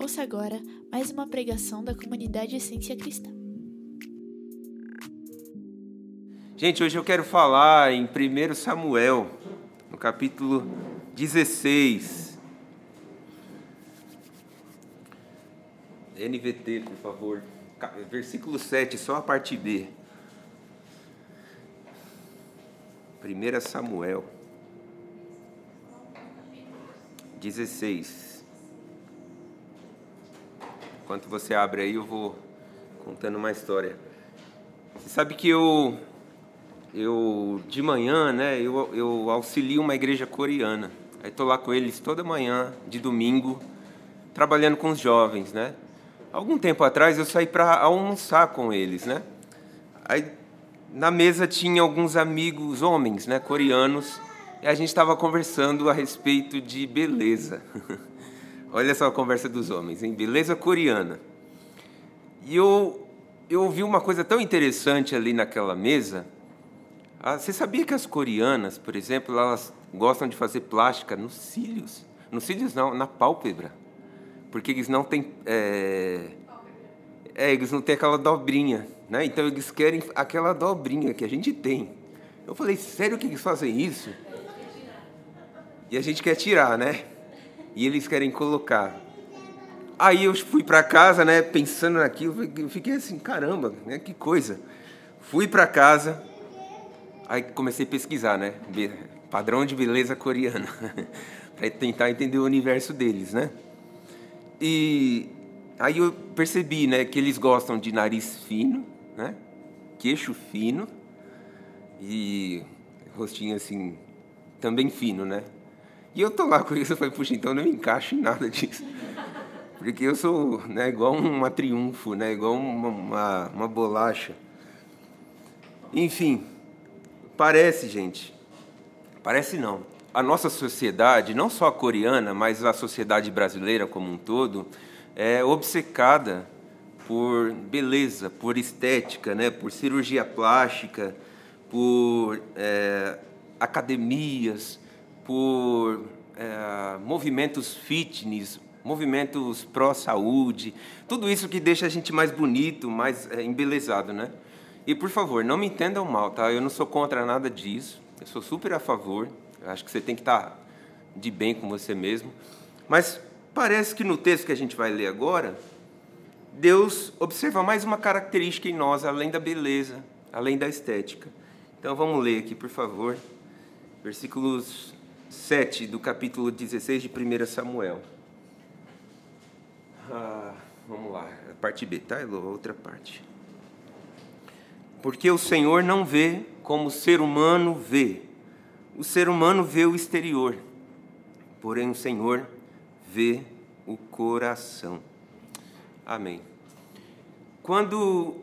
Ouça agora mais uma pregação da comunidade Essência Cristã. Gente, hoje eu quero falar em 1 Samuel, no capítulo 16. NVT, por favor. Versículo 7, só a parte B. 1 Samuel 16. Enquanto você abre aí, eu vou contando uma história. Você sabe que eu, eu de manhã, né, eu, eu auxilio uma igreja coreana. Aí estou lá com eles toda manhã, de domingo, trabalhando com os jovens, né? Algum tempo atrás eu saí para almoçar com eles, né? Aí na mesa tinha alguns amigos homens, né, coreanos, e a gente estava conversando a respeito de beleza. Olha só a conversa dos homens, em beleza coreana. E eu, eu ouvi uma coisa tão interessante ali naquela mesa. Ah, você sabia que as coreanas, por exemplo, elas gostam de fazer plástica nos cílios? Nos cílios não, na pálpebra. Porque eles não têm. É, é eles não têm aquela dobrinha. Né? Então eles querem aquela dobrinha que a gente tem. Eu falei, sério que eles fazem isso? E a gente quer tirar, né? E eles querem colocar. Aí eu fui para casa, né, pensando naquilo, fiquei assim, caramba, né, que coisa. Fui para casa, aí comecei a pesquisar, né, padrão de beleza coreana, para tentar entender o universo deles, né? E aí eu percebi, né, que eles gostam de nariz fino, né, queixo fino e rostinho assim também fino, né? E eu tô lá com isso, eu falei, puxa, então eu não me encaixo em nada disso. Porque eu sou né, igual uma triunfo, né, igual uma, uma, uma bolacha. Enfim, parece, gente, parece não. A nossa sociedade, não só a coreana, mas a sociedade brasileira como um todo, é obcecada por beleza, por estética, né, por cirurgia plástica, por é, academias, por é, movimentos fitness, movimentos pró-saúde, tudo isso que deixa a gente mais bonito, mais é, embelezado, né? E por favor, não me entendam mal, tá? Eu não sou contra nada disso, eu sou super a favor. Eu acho que você tem que estar de bem com você mesmo. Mas parece que no texto que a gente vai ler agora, Deus observa mais uma característica em nós, além da beleza, além da estética. Então vamos ler aqui, por favor, versículos 7 do capítulo 16 de 1 Samuel. Ah, vamos lá, a parte B, tá, Elô? Outra parte. Porque o Senhor não vê como o ser humano vê. O ser humano vê o exterior, porém o Senhor vê o coração. Amém. Quando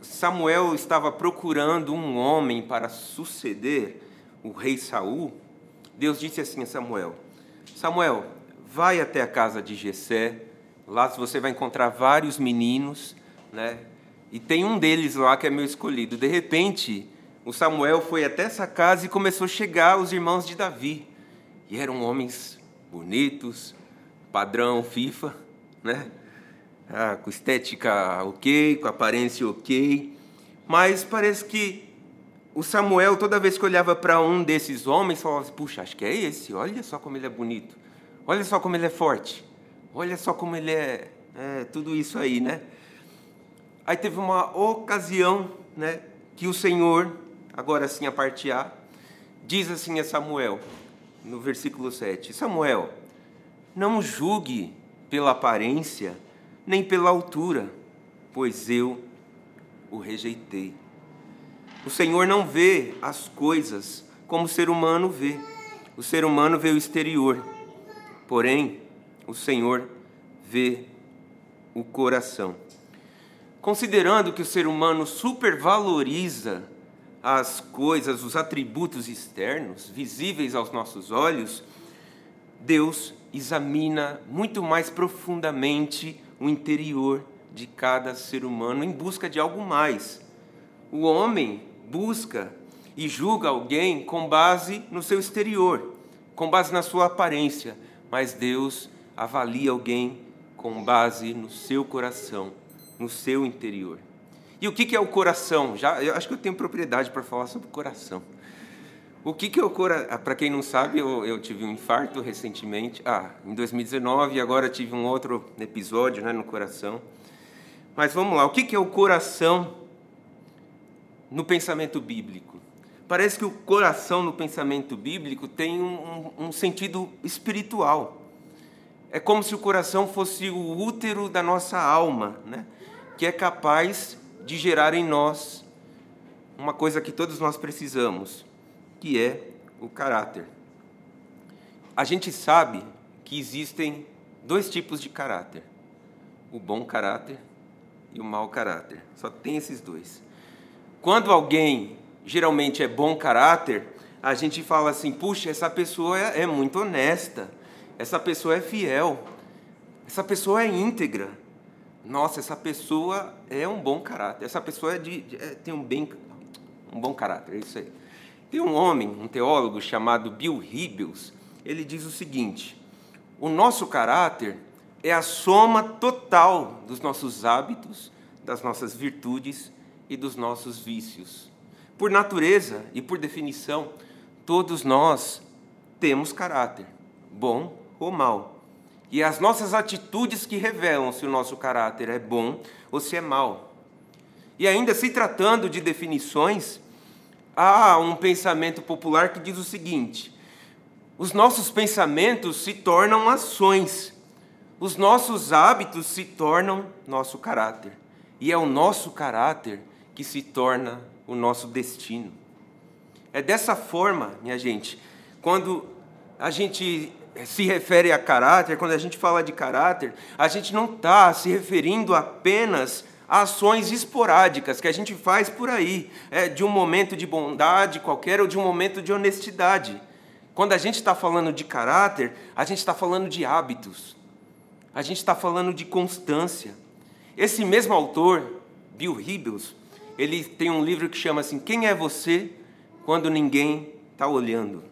Samuel estava procurando um homem para suceder o rei Saul, Deus disse assim a Samuel: Samuel, vai até a casa de Jessé, lá você vai encontrar vários meninos, né? E tem um deles lá que é meu escolhido. De repente, o Samuel foi até essa casa e começou a chegar os irmãos de Davi. E eram homens bonitos, padrão FIFA, né? Ah, com estética ok, com aparência ok. Mas parece que o Samuel, toda vez que olhava para um desses homens, falava assim: puxa, acho que é esse, olha só como ele é bonito, olha só como ele é forte, olha só como ele é, é tudo isso aí, né? Aí teve uma ocasião, né, que o Senhor, agora sim a parte A, diz assim a Samuel, no versículo 7: Samuel, não julgue pela aparência, nem pela altura, pois eu o rejeitei. O Senhor não vê as coisas como o ser humano vê. O ser humano vê o exterior, porém, o Senhor vê o coração. Considerando que o ser humano supervaloriza as coisas, os atributos externos, visíveis aos nossos olhos, Deus examina muito mais profundamente o interior de cada ser humano em busca de algo mais. O homem busca e julga alguém com base no seu exterior, com base na sua aparência, mas Deus avalia alguém com base no seu coração, no seu interior. E o que é o coração? Já, eu acho que eu tenho propriedade para falar sobre o coração. O que, é o coração? Para quem não sabe, eu, eu, tive um infarto recentemente, ah, em 2019, e agora tive um outro episódio né, no coração. Mas vamos lá, o que é o coração no pensamento bíblico? Parece que o coração no pensamento bíblico tem um, um, um sentido espiritual. É como se o coração fosse o útero da nossa alma, né? que é capaz de gerar em nós uma coisa que todos nós precisamos, que é o caráter. A gente sabe que existem dois tipos de caráter: o bom caráter e o mau caráter. Só tem esses dois. Quando alguém geralmente é bom caráter, a gente fala assim: puxa, essa pessoa é, é muito honesta, essa pessoa é fiel, essa pessoa é íntegra. Nossa, essa pessoa é um bom caráter, essa pessoa é de, é, tem um, bem, um bom caráter, é isso aí. Tem um homem, um teólogo chamado Bill Hybels, ele diz o seguinte: o nosso caráter é a soma total dos nossos hábitos, das nossas virtudes e dos nossos vícios. Por natureza e por definição, todos nós temos caráter, bom ou mau. E as nossas atitudes que revelam se o nosso caráter é bom ou se é mau. E ainda se tratando de definições, há um pensamento popular que diz o seguinte: os nossos pensamentos se tornam ações, os nossos hábitos se tornam nosso caráter, e é o nosso caráter que se torna o nosso destino. É dessa forma, minha gente, quando a gente se refere a caráter, quando a gente fala de caráter, a gente não está se referindo apenas a ações esporádicas que a gente faz por aí, é, de um momento de bondade qualquer ou de um momento de honestidade. Quando a gente está falando de caráter, a gente está falando de hábitos, a gente está falando de constância. Esse mesmo autor, Bill Hybels, ele tem um livro que chama assim: Quem é você quando ninguém está olhando?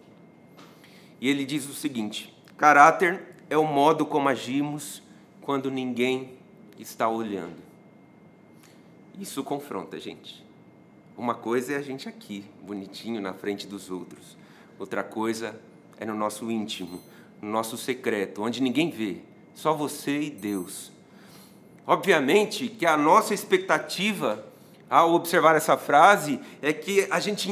E ele diz o seguinte: caráter é o modo como agimos quando ninguém está olhando. Isso confronta a gente. Uma coisa é a gente aqui, bonitinho na frente dos outros. Outra coisa é no nosso íntimo, no nosso secreto, onde ninguém vê, só você e Deus. Obviamente que a nossa expectativa ao observar essa frase é que a gente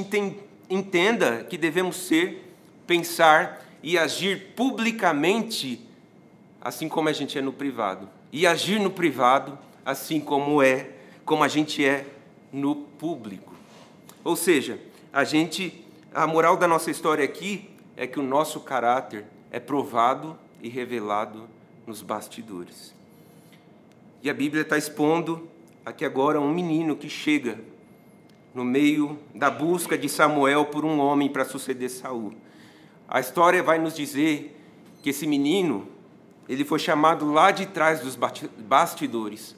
entenda que devemos ser, pensar e agir publicamente, assim como a gente é no privado. E agir no privado, assim como é, como a gente é no público. Ou seja, a gente, a moral da nossa história aqui é que o nosso caráter é provado e revelado nos bastidores. E a Bíblia está expondo aqui agora um menino que chega no meio da busca de Samuel por um homem para suceder Saul. A história vai nos dizer que esse menino, ele foi chamado lá de trás dos bastidores,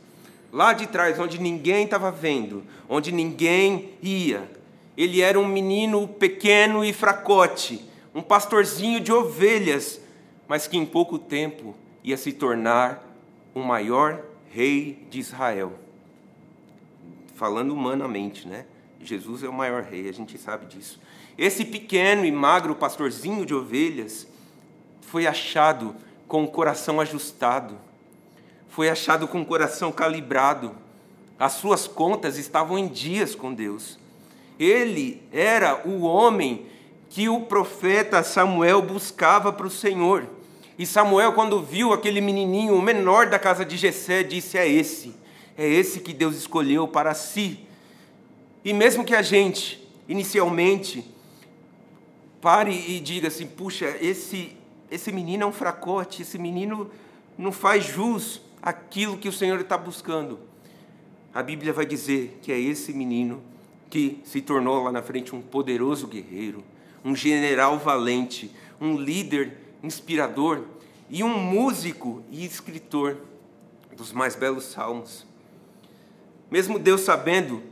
lá de trás onde ninguém estava vendo, onde ninguém ia. Ele era um menino pequeno e fracote, um pastorzinho de ovelhas, mas que em pouco tempo ia se tornar o maior rei de Israel falando humanamente, né? Jesus é o maior rei, a gente sabe disso. Esse pequeno e magro pastorzinho de ovelhas foi achado com o coração ajustado, foi achado com o coração calibrado. As suas contas estavam em dias com Deus. Ele era o homem que o profeta Samuel buscava para o Senhor. E Samuel, quando viu aquele menininho, o menor da casa de Jessé, disse: É esse é esse que Deus escolheu para si. E mesmo que a gente, inicialmente, pare e diga assim: puxa, esse, esse menino é um fracote, esse menino não faz jus àquilo que o Senhor está buscando. A Bíblia vai dizer que é esse menino que se tornou lá na frente um poderoso guerreiro, um general valente, um líder inspirador e um músico e escritor dos mais belos salmos. Mesmo Deus sabendo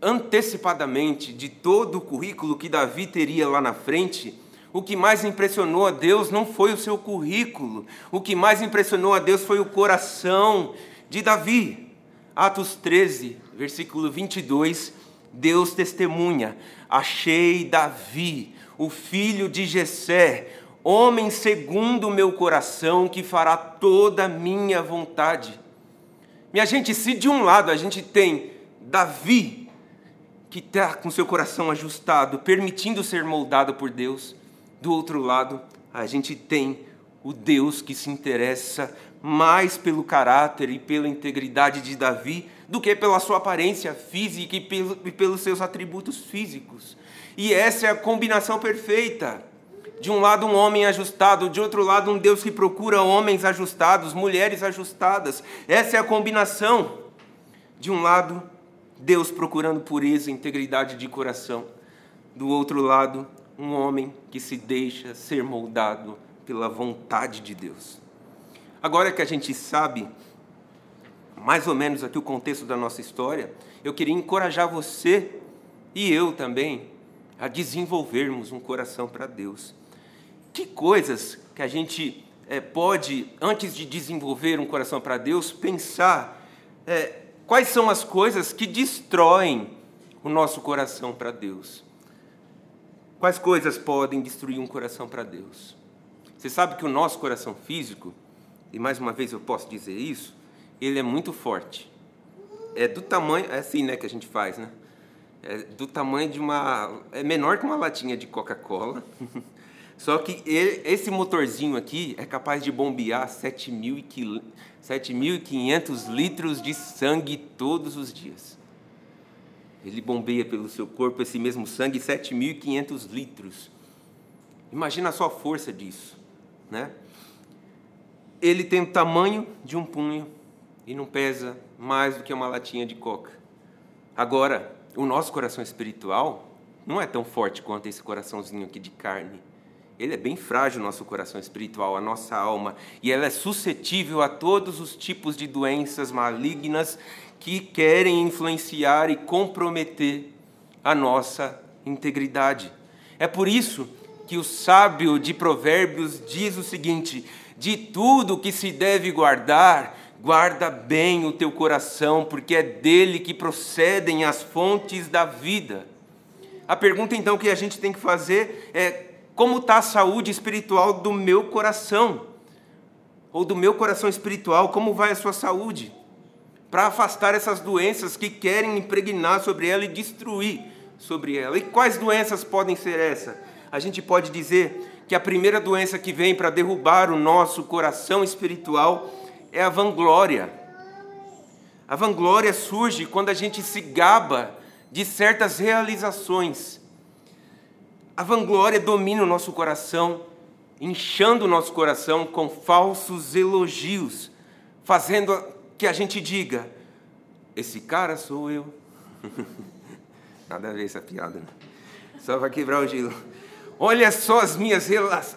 antecipadamente de todo o currículo que Davi teria lá na frente, o que mais impressionou a Deus não foi o seu currículo, o que mais impressionou a Deus foi o coração de Davi. Atos 13, versículo 22, Deus testemunha: Achei Davi, o filho de Jessé, homem segundo o meu coração, que fará toda a minha vontade. Minha gente, se de um lado a gente tem Davi, que está com seu coração ajustado, permitindo ser moldado por Deus, do outro lado a gente tem o Deus que se interessa mais pelo caráter e pela integridade de Davi do que pela sua aparência física e, pelo, e pelos seus atributos físicos. E essa é a combinação perfeita. De um lado, um homem ajustado, de outro lado, um Deus que procura homens ajustados, mulheres ajustadas. Essa é a combinação. De um lado, Deus procurando pureza integridade de coração. Do outro lado, um homem que se deixa ser moldado pela vontade de Deus. Agora que a gente sabe mais ou menos aqui o contexto da nossa história, eu queria encorajar você e eu também a desenvolvermos um coração para Deus. Que coisas que a gente é, pode, antes de desenvolver um coração para Deus, pensar é, quais são as coisas que destroem o nosso coração para Deus? Quais coisas podem destruir um coração para Deus? Você sabe que o nosso coração físico, e mais uma vez eu posso dizer isso, ele é muito forte. É do tamanho, é assim, né, que a gente faz, né? É do tamanho de uma, é menor que uma latinha de Coca-Cola. Só que ele, esse motorzinho aqui é capaz de bombear 7.500 litros de sangue todos os dias. Ele bombeia pelo seu corpo esse mesmo sangue 7.500 litros. Imagina só a força disso, né? Ele tem o tamanho de um punho e não pesa mais do que uma latinha de coca. Agora, o nosso coração espiritual não é tão forte quanto esse coraçãozinho aqui de carne. Ele é bem frágil, nosso coração espiritual, a nossa alma, e ela é suscetível a todos os tipos de doenças malignas que querem influenciar e comprometer a nossa integridade. É por isso que o sábio de Provérbios diz o seguinte: de tudo que se deve guardar, Guarda bem o teu coração, porque é dele que procedem as fontes da vida. A pergunta então que a gente tem que fazer é: como está a saúde espiritual do meu coração? Ou do meu coração espiritual, como vai a sua saúde? Para afastar essas doenças que querem impregnar sobre ela e destruir sobre ela. E quais doenças podem ser essas? A gente pode dizer que a primeira doença que vem para derrubar o nosso coração espiritual é a vanglória. A vanglória surge quando a gente se gaba de certas realizações. A vanglória domina o nosso coração, inchando o nosso coração com falsos elogios, fazendo que a gente diga: Esse cara sou eu. Nada a ver essa piada, né? Só para quebrar o gelo. Olha só as minhas,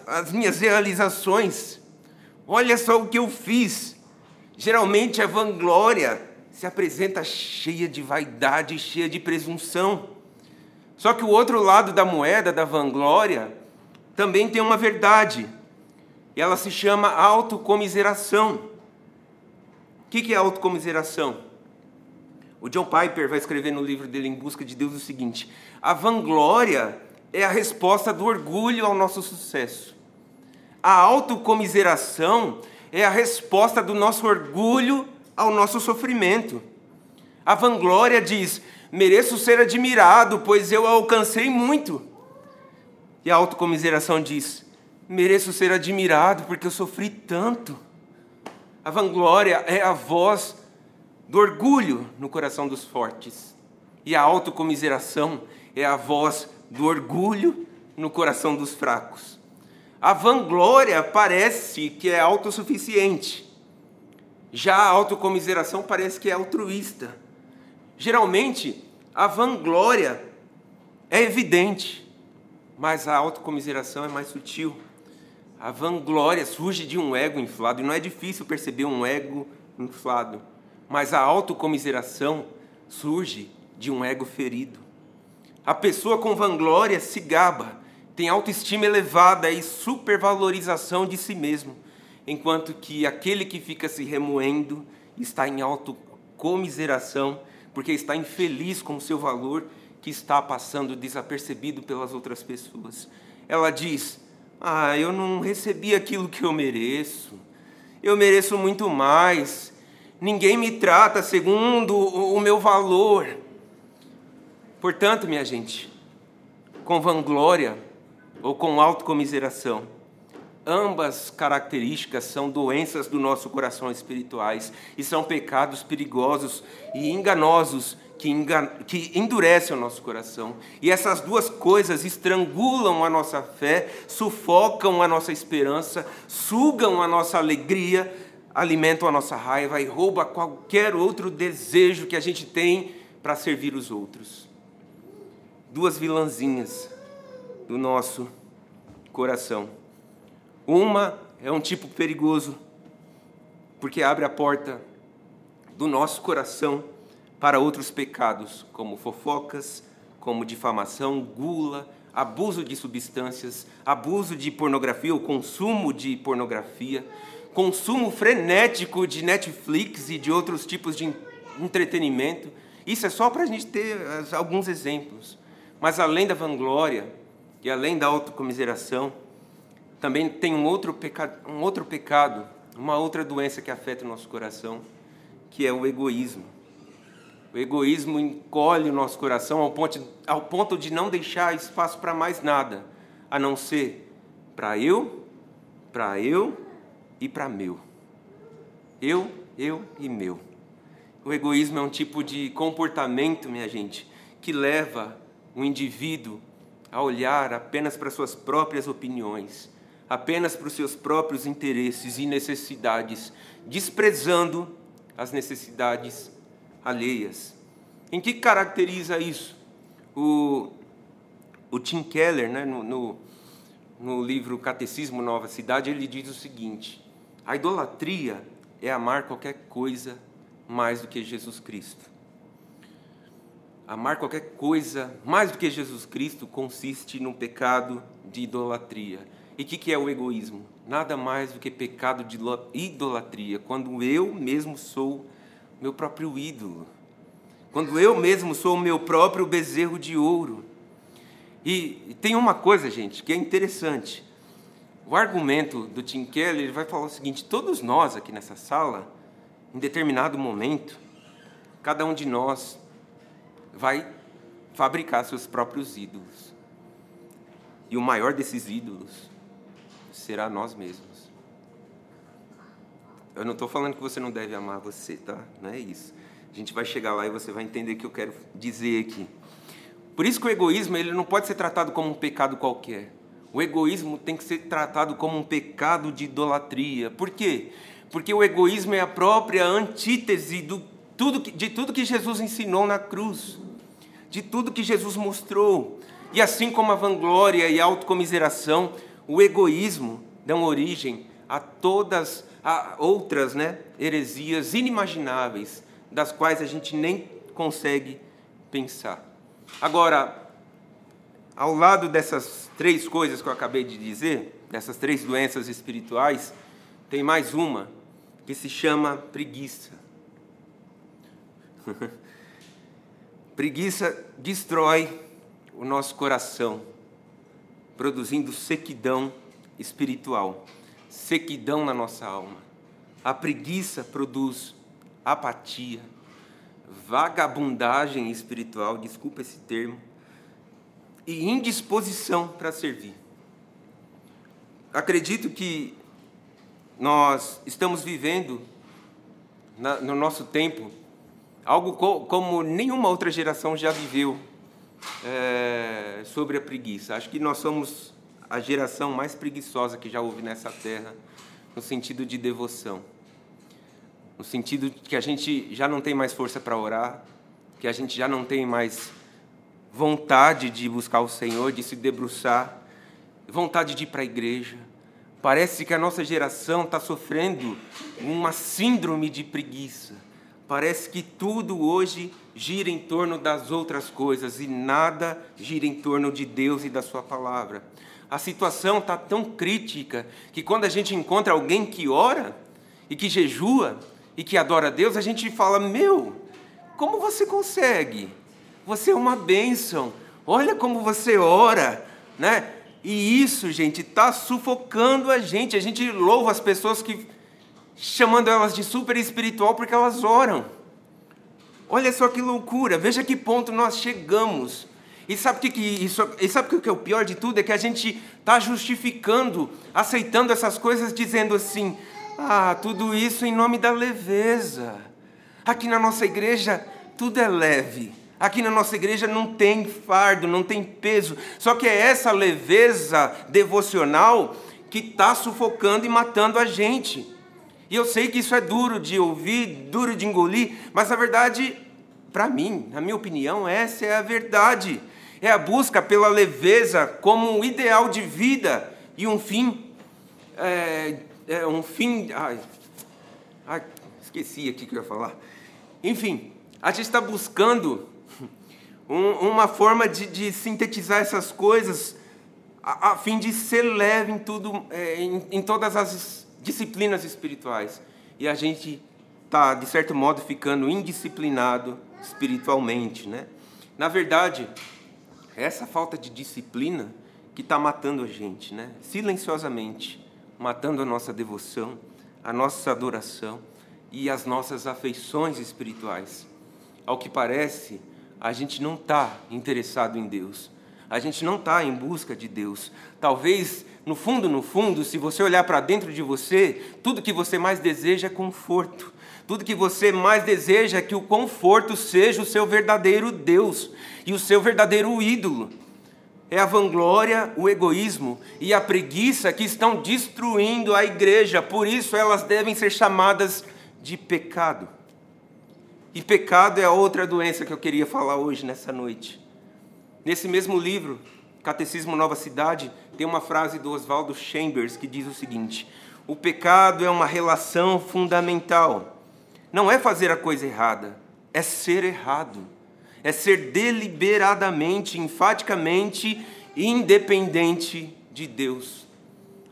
as minhas realizações. Olha só o que eu fiz. Geralmente a vanglória se apresenta cheia de vaidade, cheia de presunção. Só que o outro lado da moeda, da vanglória, também tem uma verdade. E ela se chama autocomiseração. O que é autocomiseração? O John Piper vai escrever no livro dele Em Busca de Deus o seguinte: a vanglória é a resposta do orgulho ao nosso sucesso. A autocomiseração é a resposta do nosso orgulho ao nosso sofrimento. A vanglória diz: mereço ser admirado, pois eu alcancei muito. E a autocomiseração diz: mereço ser admirado, porque eu sofri tanto. A vanglória é a voz do orgulho no coração dos fortes. E a autocomiseração é a voz do orgulho no coração dos fracos. A vanglória parece que é autossuficiente. Já a autocomiseração parece que é altruísta. Geralmente, a vanglória é evidente, mas a autocomiseração é mais sutil. A vanglória surge de um ego inflado, e não é difícil perceber um ego inflado, mas a autocomiseração surge de um ego ferido. A pessoa com vanglória se gaba tem autoestima elevada e supervalorização de si mesmo, enquanto que aquele que fica se remoendo está em autocomiseração, porque está infeliz com o seu valor que está passando desapercebido pelas outras pessoas. Ela diz: Ah, eu não recebi aquilo que eu mereço, eu mereço muito mais, ninguém me trata segundo o meu valor. Portanto, minha gente, com vanglória ou com autocomiseração, ambas características são doenças do nosso coração espirituais e são pecados perigosos e enganosos que, que endurecem o nosso coração. E essas duas coisas estrangulam a nossa fé, sufocam a nossa esperança, sugam a nossa alegria, alimentam a nossa raiva e roubam qualquer outro desejo que a gente tem para servir os outros. Duas vilãzinhas do nosso coração. Uma é um tipo perigoso, porque abre a porta do nosso coração para outros pecados, como fofocas, como difamação, gula, abuso de substâncias, abuso de pornografia ou consumo de pornografia, consumo frenético de Netflix e de outros tipos de entretenimento. Isso é só para a gente ter alguns exemplos. Mas além da vanglória e além da autocomiseração, também tem um outro, pecado, um outro pecado, uma outra doença que afeta o nosso coração, que é o egoísmo. O egoísmo encolhe o nosso coração ao ponto, ao ponto de não deixar espaço para mais nada, a não ser para eu, para eu e para meu. Eu, eu e meu. O egoísmo é um tipo de comportamento, minha gente, que leva o indivíduo a olhar apenas para suas próprias opiniões, apenas para os seus próprios interesses e necessidades, desprezando as necessidades alheias. Em que caracteriza isso? O, o Tim Keller, né, no, no, no livro Catecismo Nova Cidade, ele diz o seguinte: a idolatria é amar qualquer coisa mais do que Jesus Cristo. Amar qualquer coisa mais do que Jesus Cristo consiste no pecado de idolatria. E o que, que é o egoísmo? Nada mais do que pecado de idolatria, quando eu mesmo sou meu próprio ídolo. Quando eu mesmo sou o meu próprio bezerro de ouro. E, tem uma coisa, gente, que é interessante. O argumento do Tim Keller ele vai falar o seguinte: todos nós aqui nessa sala, em determinado momento, cada um de nós vai fabricar seus próprios ídolos. E o maior desses ídolos será nós mesmos. Eu não estou falando que você não deve amar você, tá? Não é isso. A gente vai chegar lá e você vai entender o que eu quero dizer aqui. Por isso que o egoísmo ele não pode ser tratado como um pecado qualquer. O egoísmo tem que ser tratado como um pecado de idolatria. Por quê? Porque o egoísmo é a própria antítese do, tudo que, de tudo que Jesus ensinou na cruz, de tudo que Jesus mostrou. E assim como a vanglória e a autocomiseração, o egoísmo dão origem a todas a outras né, heresias inimagináveis, das quais a gente nem consegue pensar. Agora, ao lado dessas três coisas que eu acabei de dizer, dessas três doenças espirituais, tem mais uma que se chama preguiça. preguiça destrói o nosso coração, produzindo sequidão espiritual sequidão na nossa alma. A preguiça produz apatia, vagabundagem espiritual, desculpa esse termo, e indisposição para servir. Acredito que nós estamos vivendo na, no nosso tempo algo co como nenhuma outra geração já viveu é, sobre a preguiça. Acho que nós somos a geração mais preguiçosa que já houve nessa terra, no sentido de devoção. No sentido que a gente já não tem mais força para orar, que a gente já não tem mais vontade de buscar o Senhor, de se debruçar, vontade de ir para a igreja. Parece que a nossa geração está sofrendo uma síndrome de preguiça. Parece que tudo hoje gira em torno das outras coisas e nada gira em torno de Deus e da Sua palavra. A situação está tão crítica que quando a gente encontra alguém que ora e que jejua e que adora a Deus, a gente fala: Meu, como você consegue? Você é uma bênção. Olha como você ora, né? E isso, gente, está sufocando a gente. A gente louva as pessoas que chamando elas de super espiritual porque elas oram. Olha só que loucura, veja que ponto nós chegamos. E sabe o que, que, isso, e sabe o que é o pior de tudo? É que a gente está justificando, aceitando essas coisas, dizendo assim: ah, tudo isso em nome da leveza. Aqui na nossa igreja tudo é leve. Aqui na nossa igreja não tem fardo, não tem peso. Só que é essa leveza devocional que está sufocando e matando a gente. E eu sei que isso é duro de ouvir, duro de engolir, mas a verdade, para mim, na minha opinião, essa é a verdade. É a busca pela leveza como um ideal de vida e um fim. É, é um fim. Ai, ai, esqueci aqui que eu ia falar. Enfim, a gente está buscando um, uma forma de, de, sintetizar essas coisas a, a, fim de ser leve em tudo, é, em, em todas as disciplinas espirituais. E a gente está, de certo modo, ficando indisciplinado espiritualmente. Né? Na verdade, é essa falta de disciplina que está matando a gente, né? silenciosamente, matando a nossa devoção, a nossa adoração e as nossas afeições espirituais. Ao que parece, a gente não está interessado em Deus. A gente não está em busca de Deus. Talvez no fundo, no fundo, se você olhar para dentro de você, tudo que você mais deseja é conforto. Tudo que você mais deseja é que o conforto seja o seu verdadeiro Deus e o seu verdadeiro ídolo. É a vanglória, o egoísmo e a preguiça que estão destruindo a igreja, por isso elas devem ser chamadas de pecado. E pecado é outra doença que eu queria falar hoje, nessa noite. Nesse mesmo livro, Catecismo Nova Cidade, tem uma frase do Oswaldo Chambers que diz o seguinte: O pecado é uma relação fundamental. Não é fazer a coisa errada, é ser errado. É ser deliberadamente, enfaticamente independente de Deus.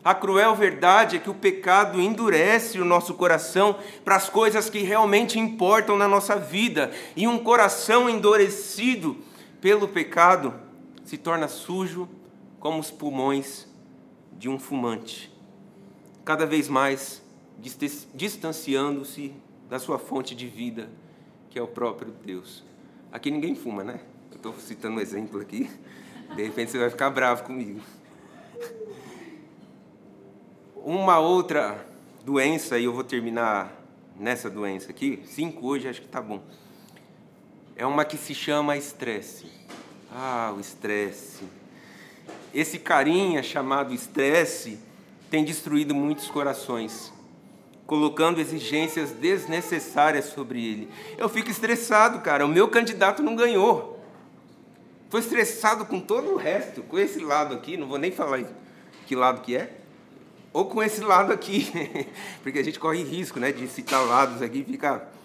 A cruel verdade é que o pecado endurece o nosso coração para as coisas que realmente importam na nossa vida, e um coração endurecido pelo pecado se torna sujo como os pulmões de um fumante, cada vez mais distanciando-se da sua fonte de vida, que é o próprio Deus. Aqui ninguém fuma, né? Eu estou citando um exemplo aqui, de repente você vai ficar bravo comigo. Uma outra doença, e eu vou terminar nessa doença aqui, cinco hoje acho que tá bom. É uma que se chama estresse. Ah, o estresse. Esse carinha chamado estresse tem destruído muitos corações, colocando exigências desnecessárias sobre ele. Eu fico estressado, cara. O meu candidato não ganhou. Estou estressado com todo o resto, com esse lado aqui, não vou nem falar que lado que é, ou com esse lado aqui, porque a gente corre risco, né, de citar lados aqui e ficar.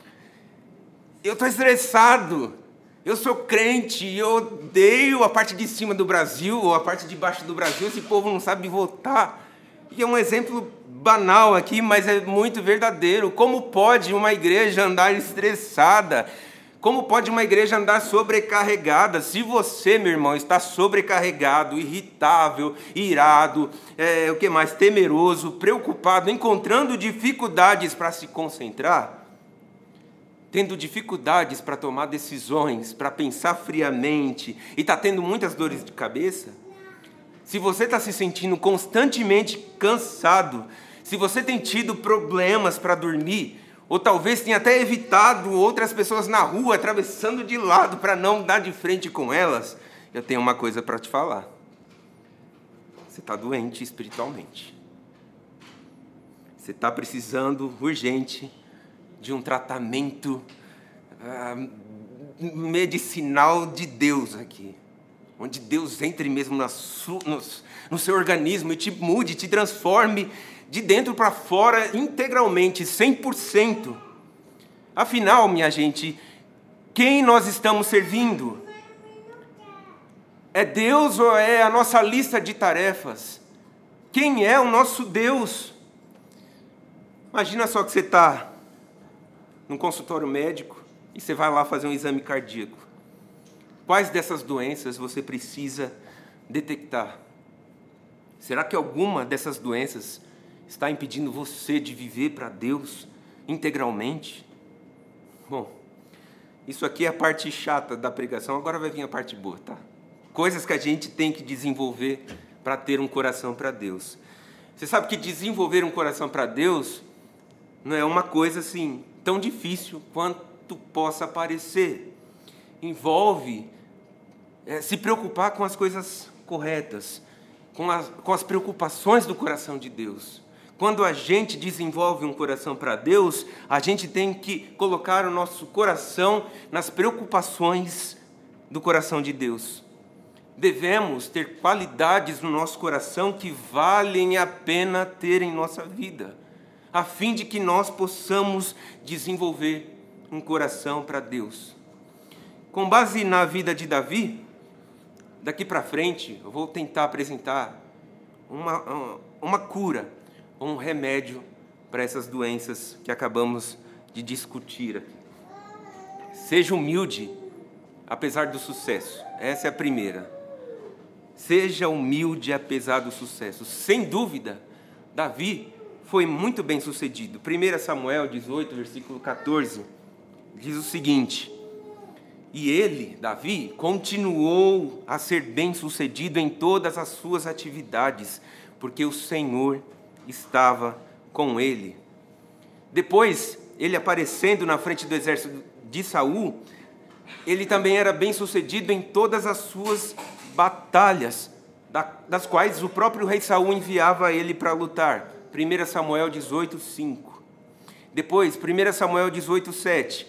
Eu estou estressado eu sou crente eu odeio a parte de cima do Brasil ou a parte de baixo do Brasil. Esse povo não sabe votar. E é um exemplo banal aqui, mas é muito verdadeiro. Como pode uma igreja andar estressada? Como pode uma igreja andar sobrecarregada? Se você, meu irmão, está sobrecarregado, irritável, irado, é, o que mais, temeroso, preocupado, encontrando dificuldades para se concentrar, tendo dificuldades para tomar decisões, para pensar friamente e está tendo muitas dores de cabeça, se você está se sentindo constantemente cansado, se você tem tido problemas para dormir, ou talvez tenha até evitado outras pessoas na rua atravessando de lado para não dar de frente com elas, eu tenho uma coisa para te falar. Você está doente espiritualmente. Você está precisando urgente de um tratamento ah, medicinal de Deus aqui. Onde Deus entre mesmo no, no seu organismo e te mude, te transforme de dentro para fora integralmente, 100%. Afinal, minha gente, quem nós estamos servindo? É Deus ou é a nossa lista de tarefas? Quem é o nosso Deus? Imagina só que você está num consultório médico e você vai lá fazer um exame cardíaco. Quais dessas doenças você precisa detectar? Será que alguma dessas doenças está impedindo você de viver para Deus integralmente? Bom, isso aqui é a parte chata da pregação, agora vai vir a parte boa, tá? Coisas que a gente tem que desenvolver para ter um coração para Deus. Você sabe que desenvolver um coração para Deus não é uma coisa assim tão difícil quanto possa parecer. Envolve é, se preocupar com as coisas corretas, com as, com as preocupações do coração de Deus. Quando a gente desenvolve um coração para Deus, a gente tem que colocar o nosso coração nas preocupações do coração de Deus. Devemos ter qualidades no nosso coração que valem a pena ter em nossa vida a fim de que nós possamos desenvolver um coração para Deus. Com base na vida de Davi, daqui para frente eu vou tentar apresentar uma, uma cura, um remédio para essas doenças que acabamos de discutir aqui. Seja humilde, apesar do sucesso. Essa é a primeira. Seja humilde apesar do sucesso. Sem dúvida, Davi foi muito bem sucedido. 1 Samuel 18, versículo 14, diz o seguinte: E ele, Davi, continuou a ser bem sucedido em todas as suas atividades, porque o Senhor estava com ele. Depois, ele aparecendo na frente do exército de Saul, ele também era bem sucedido em todas as suas batalhas, das quais o próprio rei Saul enviava ele para lutar. 1 Samuel 18, 5. Depois, 1 Samuel 18, 7.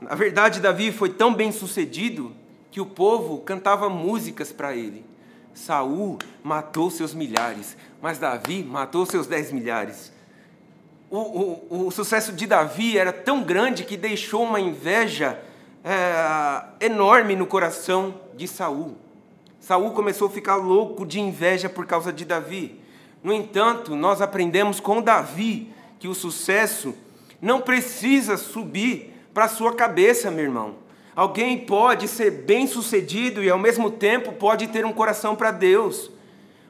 Na verdade, Davi foi tão bem sucedido que o povo cantava músicas para ele. Saul matou seus milhares, mas Davi matou seus dez milhares. O, o, o sucesso de Davi era tão grande que deixou uma inveja é, enorme no coração de Saul. Saul começou a ficar louco de inveja por causa de Davi. No entanto, nós aprendemos com Davi que o sucesso não precisa subir para a sua cabeça, meu irmão. Alguém pode ser bem-sucedido e ao mesmo tempo pode ter um coração para Deus.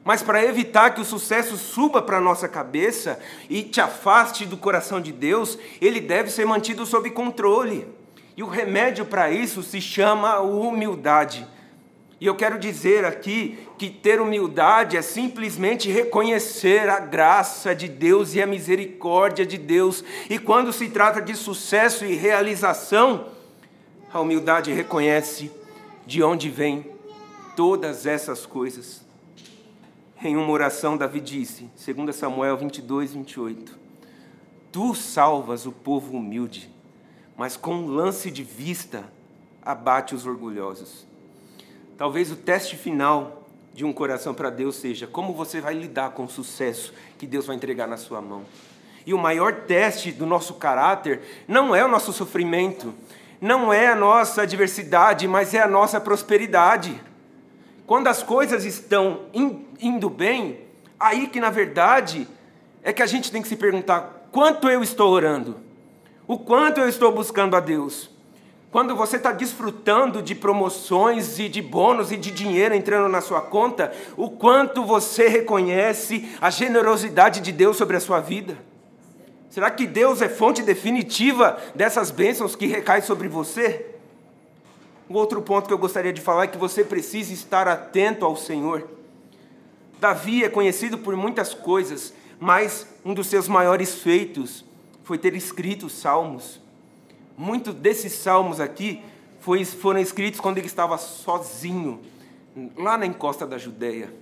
Mas para evitar que o sucesso suba para a nossa cabeça e te afaste do coração de Deus, ele deve ser mantido sob controle. E o remédio para isso se chama humildade. E eu quero dizer aqui que ter humildade é simplesmente reconhecer a graça de Deus e a misericórdia de Deus. E quando se trata de sucesso e realização, a humildade reconhece de onde vêm todas essas coisas. Em uma oração, Davi disse, 2 Samuel 22, 28, Tu salvas o povo humilde, mas com um lance de vista abate os orgulhosos. Talvez o teste final de um coração para Deus seja como você vai lidar com o sucesso que Deus vai entregar na sua mão. E o maior teste do nosso caráter não é o nosso sofrimento, não é a nossa adversidade, mas é a nossa prosperidade. Quando as coisas estão indo bem, aí que na verdade é que a gente tem que se perguntar: quanto eu estou orando? O quanto eu estou buscando a Deus? Quando você está desfrutando de promoções e de bônus e de dinheiro entrando na sua conta, o quanto você reconhece a generosidade de Deus sobre a sua vida? Será que Deus é fonte definitiva dessas bênçãos que recaem sobre você? Um outro ponto que eu gostaria de falar é que você precisa estar atento ao Senhor. Davi é conhecido por muitas coisas, mas um dos seus maiores feitos foi ter escrito salmos. Muitos desses salmos aqui foram escritos quando ele estava sozinho, lá na encosta da Judéia,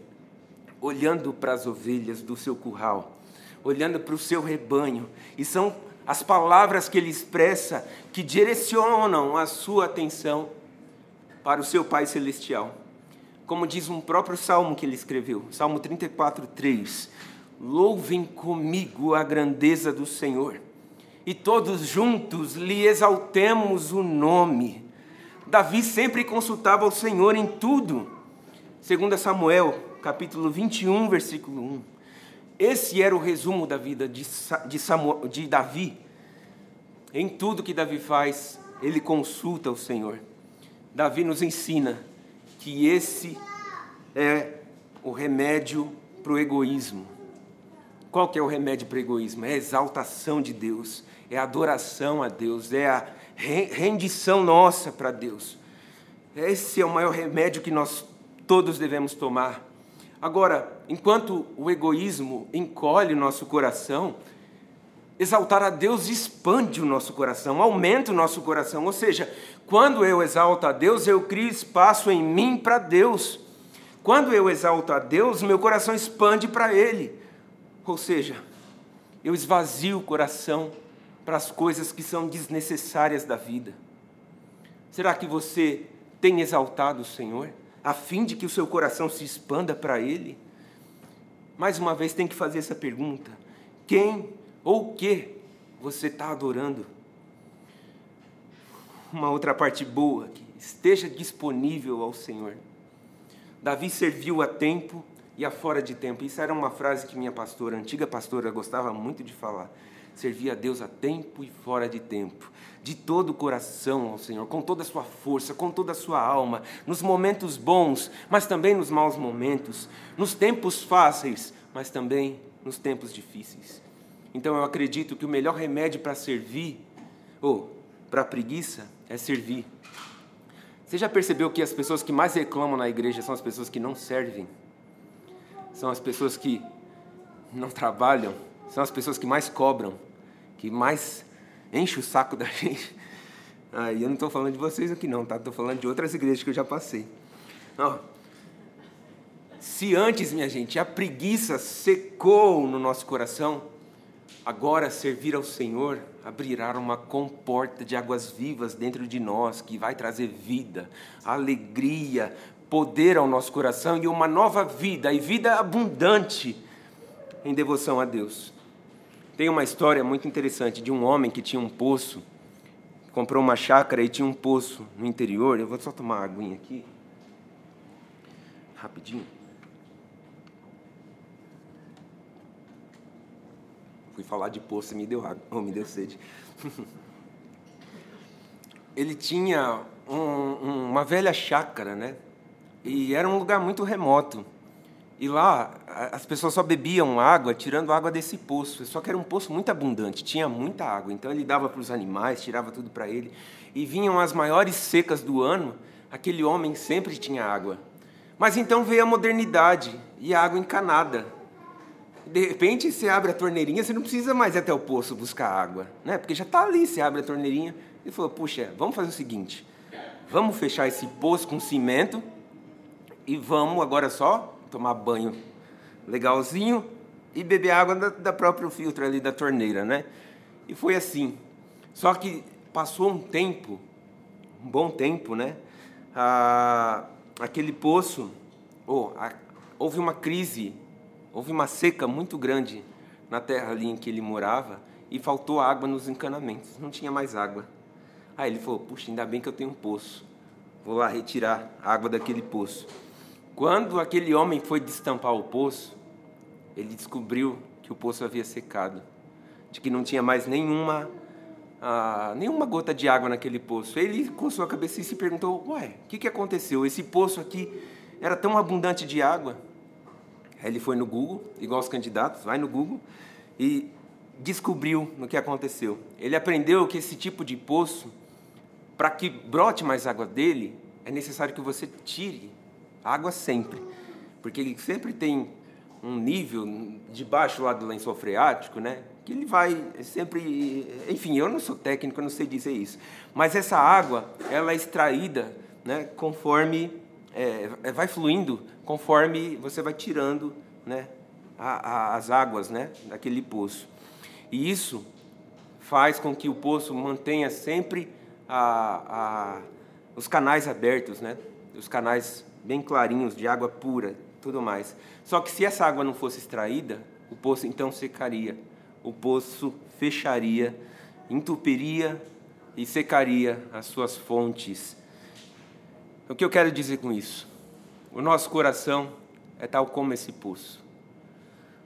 olhando para as ovelhas do seu curral, olhando para o seu rebanho. E são as palavras que ele expressa que direcionam a sua atenção para o seu Pai Celestial. Como diz um próprio salmo que ele escreveu, Salmo 34, 3. Louvem comigo a grandeza do Senhor e todos juntos lhe exaltemos o nome. Davi sempre consultava o Senhor em tudo. Segundo Samuel, capítulo 21, versículo 1. Esse era o resumo da vida de, Samuel, de Davi. Em tudo que Davi faz, ele consulta o Senhor. Davi nos ensina que esse é o remédio para o egoísmo. Qual que é o remédio para o egoísmo? É a exaltação de Deus, é a adoração a Deus, é a rendição nossa para Deus. Esse é o maior remédio que nós todos devemos tomar. Agora, enquanto o egoísmo encolhe o nosso coração, exaltar a Deus expande o nosso coração, aumenta o nosso coração. Ou seja, quando eu exalto a Deus, eu crio espaço em mim para Deus. Quando eu exalto a Deus, meu coração expande para Ele. Ou seja, eu esvazio o coração para as coisas que são desnecessárias da vida. Será que você tem exaltado o Senhor, a fim de que o seu coração se expanda para Ele? Mais uma vez, tem que fazer essa pergunta: quem ou o que você está adorando? Uma outra parte boa, que esteja disponível ao Senhor. Davi serviu a tempo e a fora de tempo. Isso era uma frase que minha pastora, antiga pastora, gostava muito de falar. Servir a Deus a tempo e fora de tempo, de todo o coração ao Senhor, com toda a sua força, com toda a sua alma, nos momentos bons, mas também nos maus momentos, nos tempos fáceis, mas também nos tempos difíceis. Então eu acredito que o melhor remédio para servir, ou para preguiça, é servir. Você já percebeu que as pessoas que mais reclamam na igreja são as pessoas que não servem? São as pessoas que não trabalham? São as pessoas que mais cobram? Que mais enchem o saco da gente? Ah, eu não estou falando de vocês aqui não, tá? Estou falando de outras igrejas que eu já passei. Ó, se antes, minha gente, a preguiça secou no nosso coração, agora servir ao Senhor abrirá uma comporta de águas vivas dentro de nós, que vai trazer vida, alegria, poder ao nosso coração e uma nova vida, e vida abundante em devoção a Deus. Tem uma história muito interessante de um homem que tinha um poço, comprou uma chácara e tinha um poço no interior. Eu vou só tomar uma aguinha aqui, rapidinho. Fui falar de poço e me deu água, oh, me deu sede. Ele tinha um, uma velha chácara, né? E era um lugar muito remoto. E lá as pessoas só bebiam água tirando água desse poço. Só que era um poço muito abundante, tinha muita água. Então ele dava para os animais, tirava tudo para ele. E vinham as maiores secas do ano, aquele homem sempre tinha água. Mas então veio a modernidade e a água encanada de repente você abre a torneirinha, você não precisa mais ir até o poço buscar água, né? Porque já está ali, você abre a torneirinha. Ele falou: puxa, vamos fazer o seguinte: vamos fechar esse poço com cimento e vamos agora só tomar banho legalzinho e beber água da, da próprio filtro ali da torneira, né? E foi assim. Só que passou um tempo, um bom tempo, né? Ah, aquele poço, oh, a, houve uma crise Houve uma seca muito grande na terra ali em que ele morava e faltou água nos encanamentos, não tinha mais água. Aí ele falou: Puxa, ainda bem que eu tenho um poço, vou lá retirar a água daquele poço. Quando aquele homem foi destampar o poço, ele descobriu que o poço havia secado, de que não tinha mais nenhuma, ah, nenhuma gota de água naquele poço. Ele coçou a cabeça e se perguntou: Ué, o que, que aconteceu? Esse poço aqui era tão abundante de água Aí ele foi no Google, igual os candidatos, vai no Google e descobriu no que aconteceu. Ele aprendeu que esse tipo de poço, para que brote mais água dele, é necessário que você tire água sempre, porque ele sempre tem um nível debaixo lá do lençol freático, né? Que ele vai sempre, enfim, eu não sou técnico, eu não sei dizer isso, mas essa água ela é extraída, né? Conforme é, é, vai fluindo conforme você vai tirando né, a, a, as águas né, daquele poço. E isso faz com que o poço mantenha sempre a, os canais abertos, né, os canais bem clarinhos de água pura, tudo mais. Só que se essa água não fosse extraída, o poço então secaria, o poço fecharia entupiria e secaria as suas fontes. O que eu quero dizer com isso? O nosso coração é tal como esse poço.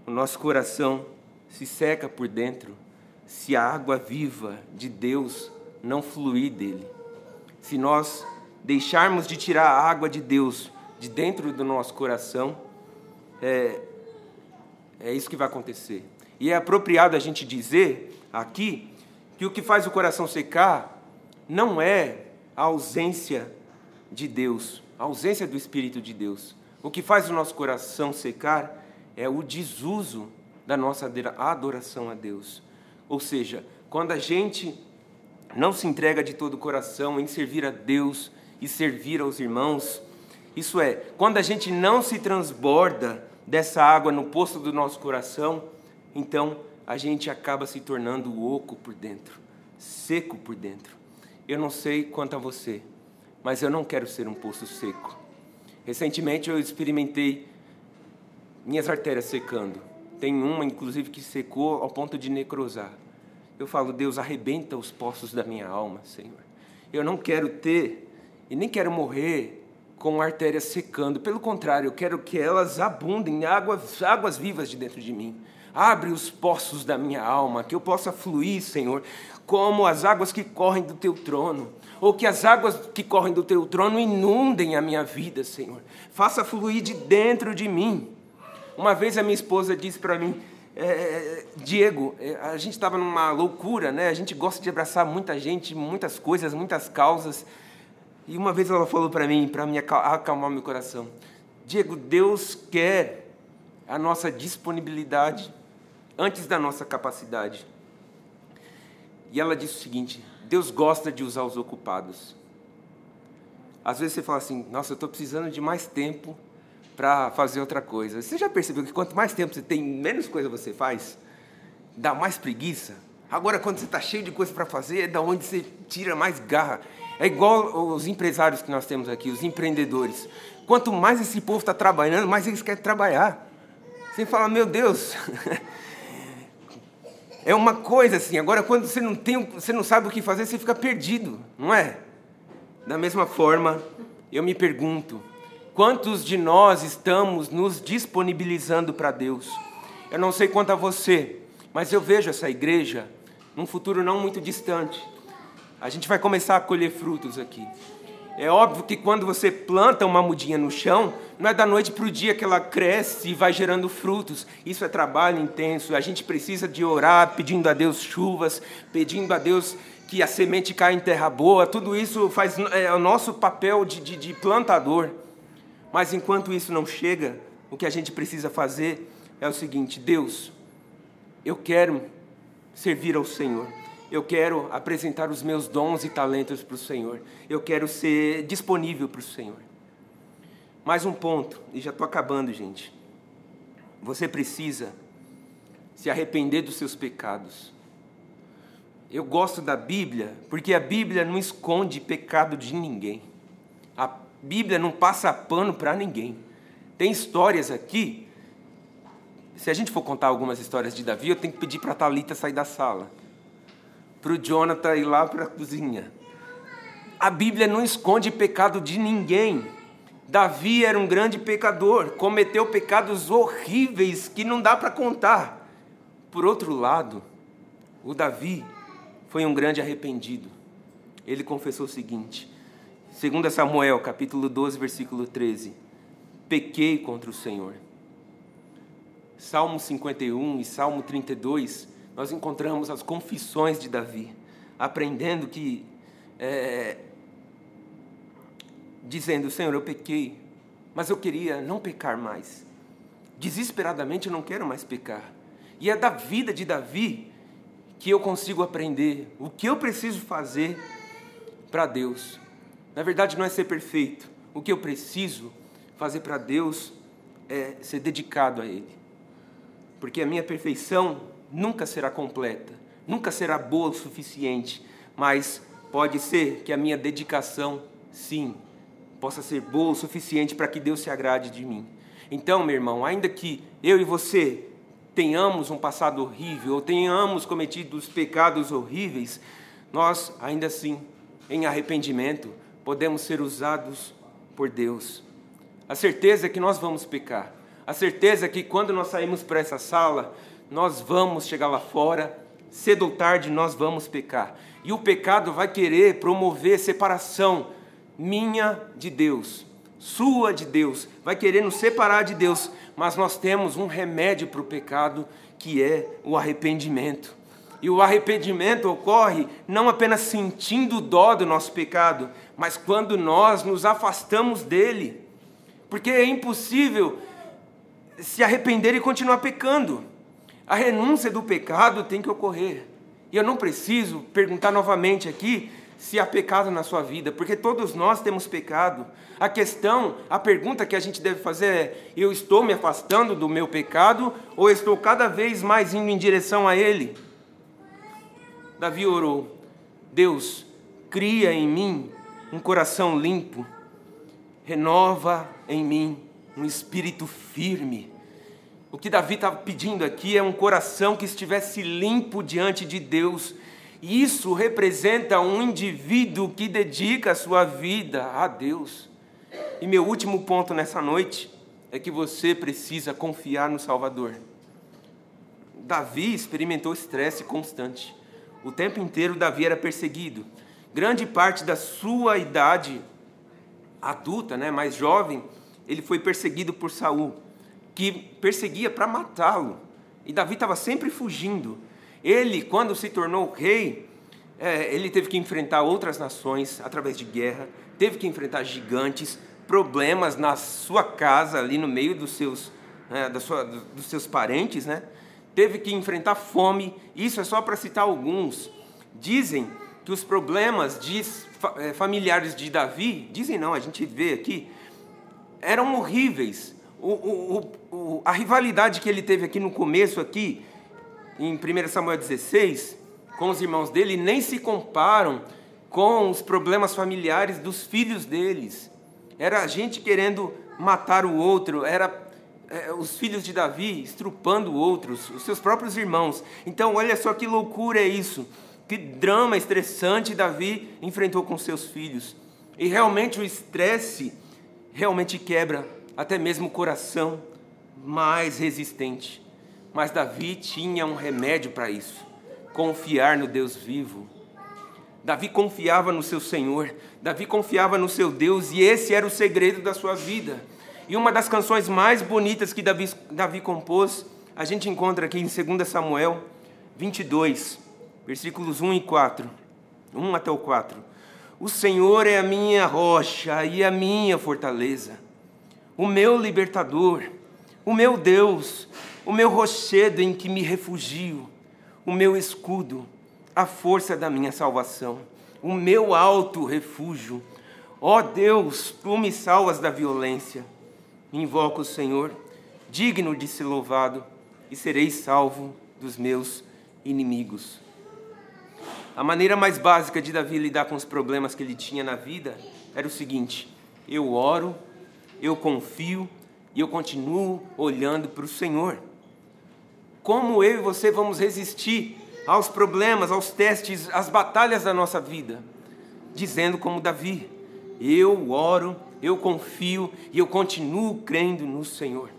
O nosso coração se seca por dentro se a água viva de Deus não fluir dele. Se nós deixarmos de tirar a água de Deus de dentro do nosso coração, é, é isso que vai acontecer. E é apropriado a gente dizer aqui que o que faz o coração secar não é a ausência de Deus, a ausência do Espírito de Deus. O que faz o nosso coração secar é o desuso da nossa adoração a Deus. Ou seja, quando a gente não se entrega de todo o coração em servir a Deus e servir aos irmãos, isso é, quando a gente não se transborda dessa água no poço do nosso coração, então a gente acaba se tornando oco por dentro, seco por dentro. Eu não sei quanto a você, mas eu não quero ser um poço seco. Recentemente eu experimentei minhas artérias secando. Tem uma, inclusive, que secou ao ponto de necrosar. Eu falo, Deus, arrebenta os poços da minha alma, Senhor. Eu não quero ter e nem quero morrer com artérias secando. Pelo contrário, eu quero que elas abundem águas, águas vivas de dentro de mim. Abre os poços da minha alma, que eu possa fluir, Senhor, como as águas que correm do teu trono, ou que as águas que correm do teu trono inundem a minha vida, Senhor. Faça fluir de dentro de mim. Uma vez a minha esposa disse para mim, é, Diego, é, a gente estava numa loucura, né? A gente gosta de abraçar muita gente, muitas coisas, muitas causas. E uma vez ela falou para mim, para me acalmar meu coração, Diego, Deus quer a nossa disponibilidade antes da nossa capacidade. E ela disse o seguinte: Deus gosta de usar os ocupados. Às vezes você fala assim: Nossa, eu estou precisando de mais tempo para fazer outra coisa. Você já percebeu que quanto mais tempo você tem, menos coisa você faz? Dá mais preguiça? Agora, quando você está cheio de coisa para fazer, é da onde você tira mais garra. É igual os empresários que nós temos aqui, os empreendedores. Quanto mais esse povo está trabalhando, mais eles querem trabalhar. Você fala, meu Deus, é uma coisa assim. Agora, quando você não tem, você não sabe o que fazer, você fica perdido, não é? Da mesma forma, eu me pergunto: quantos de nós estamos nos disponibilizando para Deus? Eu não sei quanto a você, mas eu vejo essa igreja num futuro não muito distante. A gente vai começar a colher frutos aqui. É óbvio que quando você planta uma mudinha no chão, não é da noite para o dia que ela cresce e vai gerando frutos. Isso é trabalho intenso. A gente precisa de orar pedindo a Deus chuvas, pedindo a Deus que a semente caia em terra boa. Tudo isso faz é o nosso papel de, de, de plantador. Mas enquanto isso não chega, o que a gente precisa fazer é o seguinte: Deus, eu quero servir ao Senhor eu quero apresentar os meus dons e talentos para o Senhor. Eu quero ser disponível para o Senhor. Mais um ponto, e já estou acabando, gente. Você precisa se arrepender dos seus pecados. Eu gosto da Bíblia porque a Bíblia não esconde pecado de ninguém. A Bíblia não passa pano para ninguém. Tem histórias aqui. Se a gente for contar algumas histórias de Davi, eu tenho que pedir para a Thalita sair da sala para o Jonathan ir lá para a cozinha. A Bíblia não esconde pecado de ninguém. Davi era um grande pecador, cometeu pecados horríveis que não dá para contar. Por outro lado, o Davi foi um grande arrependido. Ele confessou o seguinte: 2 Samuel, capítulo 12, versículo 13: Pequei contra o Senhor. Salmo 51 e Salmo 32 nós encontramos as confissões de Davi, aprendendo que, é, dizendo: Senhor, eu pequei, mas eu queria não pecar mais. Desesperadamente eu não quero mais pecar. E é da vida de Davi que eu consigo aprender o que eu preciso fazer para Deus. Na verdade, não é ser perfeito. O que eu preciso fazer para Deus é ser dedicado a Ele. Porque a minha perfeição nunca será completa, nunca será boa o suficiente, mas pode ser que a minha dedicação, sim, possa ser boa o suficiente para que Deus se agrade de mim. Então, meu irmão, ainda que eu e você tenhamos um passado horrível, ou tenhamos cometido os pecados horríveis, nós, ainda assim, em arrependimento, podemos ser usados por Deus. A certeza é que nós vamos pecar. A certeza é que quando nós saímos para essa sala, nós vamos chegar lá fora, cedo ou tarde nós vamos pecar. E o pecado vai querer promover separação minha de Deus, sua de Deus, vai querer nos separar de Deus, mas nós temos um remédio para o pecado que é o arrependimento. E o arrependimento ocorre não apenas sentindo dó do nosso pecado, mas quando nós nos afastamos dele. Porque é impossível se arrepender e continuar pecando. A renúncia do pecado tem que ocorrer. E eu não preciso perguntar novamente aqui se há pecado na sua vida, porque todos nós temos pecado. A questão, a pergunta que a gente deve fazer é: eu estou me afastando do meu pecado ou estou cada vez mais indo em direção a ele? Davi orou: Deus, cria em mim um coração limpo, renova em mim um espírito firme. O que Davi estava pedindo aqui é um coração que estivesse limpo diante de Deus. Isso representa um indivíduo que dedica a sua vida a Deus. E meu último ponto nessa noite é que você precisa confiar no Salvador. Davi experimentou estresse constante. O tempo inteiro Davi era perseguido. Grande parte da sua idade adulta, né, mais jovem, ele foi perseguido por Saul que perseguia para matá-lo. E Davi estava sempre fugindo. Ele, quando se tornou rei, é, ele teve que enfrentar outras nações através de guerra, teve que enfrentar gigantes, problemas na sua casa, ali no meio dos seus, né, da sua, dos seus parentes, né? teve que enfrentar fome. Isso é só para citar alguns. Dizem que os problemas de, é, familiares de Davi, dizem não, a gente vê aqui, eram horríveis o, o, o, a rivalidade que ele teve aqui no começo, aqui, em 1 Samuel 16, com os irmãos dele, nem se comparam com os problemas familiares dos filhos deles. Era a gente querendo matar o outro, era é, os filhos de Davi estrupando outros, os seus próprios irmãos. Então, olha só que loucura é isso. Que drama estressante Davi enfrentou com seus filhos. E realmente o estresse realmente quebra até mesmo o coração mais resistente. Mas Davi tinha um remédio para isso: confiar no Deus vivo. Davi confiava no seu Senhor, Davi confiava no seu Deus, e esse era o segredo da sua vida. E uma das canções mais bonitas que Davi, Davi compôs, a gente encontra aqui em 2 Samuel 22, versículos 1 e 4. 1 até o 4. O Senhor é a minha rocha e a minha fortaleza o meu libertador, o meu Deus, o meu rochedo em que me refugio, o meu escudo, a força da minha salvação, o meu alto refúgio. Ó Deus, tu me salvas da violência. Invoco o Senhor, digno de ser louvado, e serei salvo dos meus inimigos. A maneira mais básica de Davi lidar com os problemas que ele tinha na vida era o seguinte: eu oro eu confio e eu continuo olhando para o Senhor. Como eu e você vamos resistir aos problemas, aos testes, às batalhas da nossa vida? Dizendo como Davi: Eu oro, eu confio e eu continuo crendo no Senhor.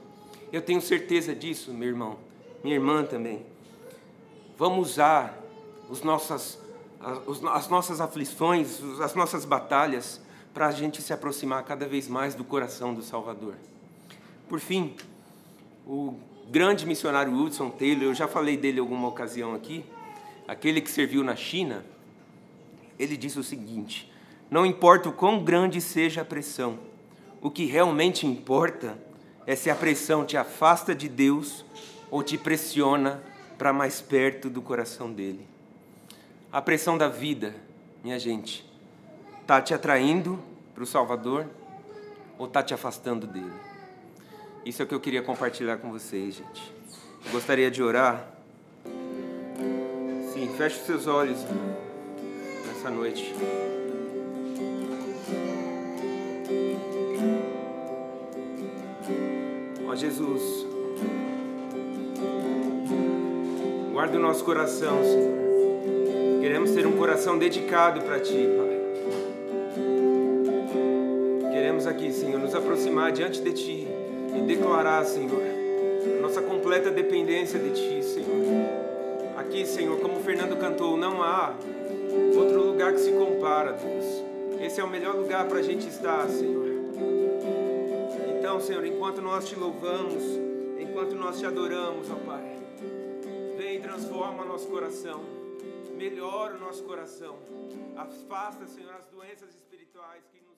Eu tenho certeza disso, meu irmão, minha irmã também. Vamos usar os nossas, as nossas aflições, as nossas batalhas para a gente se aproximar cada vez mais do coração do Salvador. Por fim, o grande missionário Hudson Taylor, eu já falei dele alguma ocasião aqui, aquele que serviu na China, ele disse o seguinte: Não importa o quão grande seja a pressão, o que realmente importa é se a pressão te afasta de Deus ou te pressiona para mais perto do coração dele. A pressão da vida, minha gente, Está te atraindo para o Salvador ou está te afastando dele? Isso é o que eu queria compartilhar com vocês, gente. Eu gostaria de orar. Sim, feche os seus olhos nessa noite. Ó Jesus. Guarda o nosso coração, Senhor. Queremos ter um coração dedicado para Ti, Pai. Aqui, Senhor, nos aproximar diante de Ti e declarar, Senhor, a nossa completa dependência de Ti, Senhor. Aqui, Senhor, como o Fernando cantou, não há outro lugar que se compara, Deus. Esse é o melhor lugar para a gente estar, Senhor. Então, Senhor, enquanto nós te louvamos, enquanto nós te adoramos, ó Pai, vem e transforma nosso coração, melhora o nosso coração, afasta, Senhor, as doenças espirituais que nos